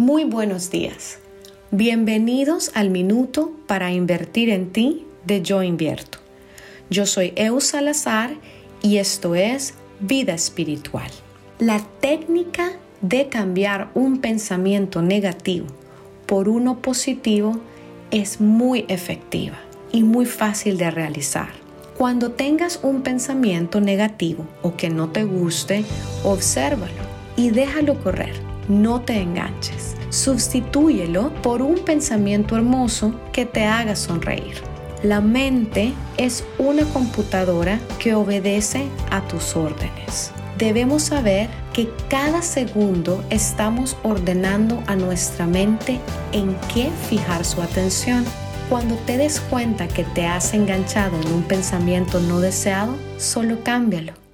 Muy buenos días. Bienvenidos al minuto para invertir en ti de Yo Invierto. Yo soy Eu Salazar y esto es Vida Espiritual. La técnica de cambiar un pensamiento negativo por uno positivo es muy efectiva y muy fácil de realizar. Cuando tengas un pensamiento negativo o que no te guste, obsérvalo y déjalo correr no te enganches. Sustitúyelo por un pensamiento hermoso que te haga sonreír. La mente es una computadora que obedece a tus órdenes. Debemos saber que cada segundo estamos ordenando a nuestra mente en qué fijar su atención. Cuando te des cuenta que te has enganchado en un pensamiento no deseado, solo cámbialo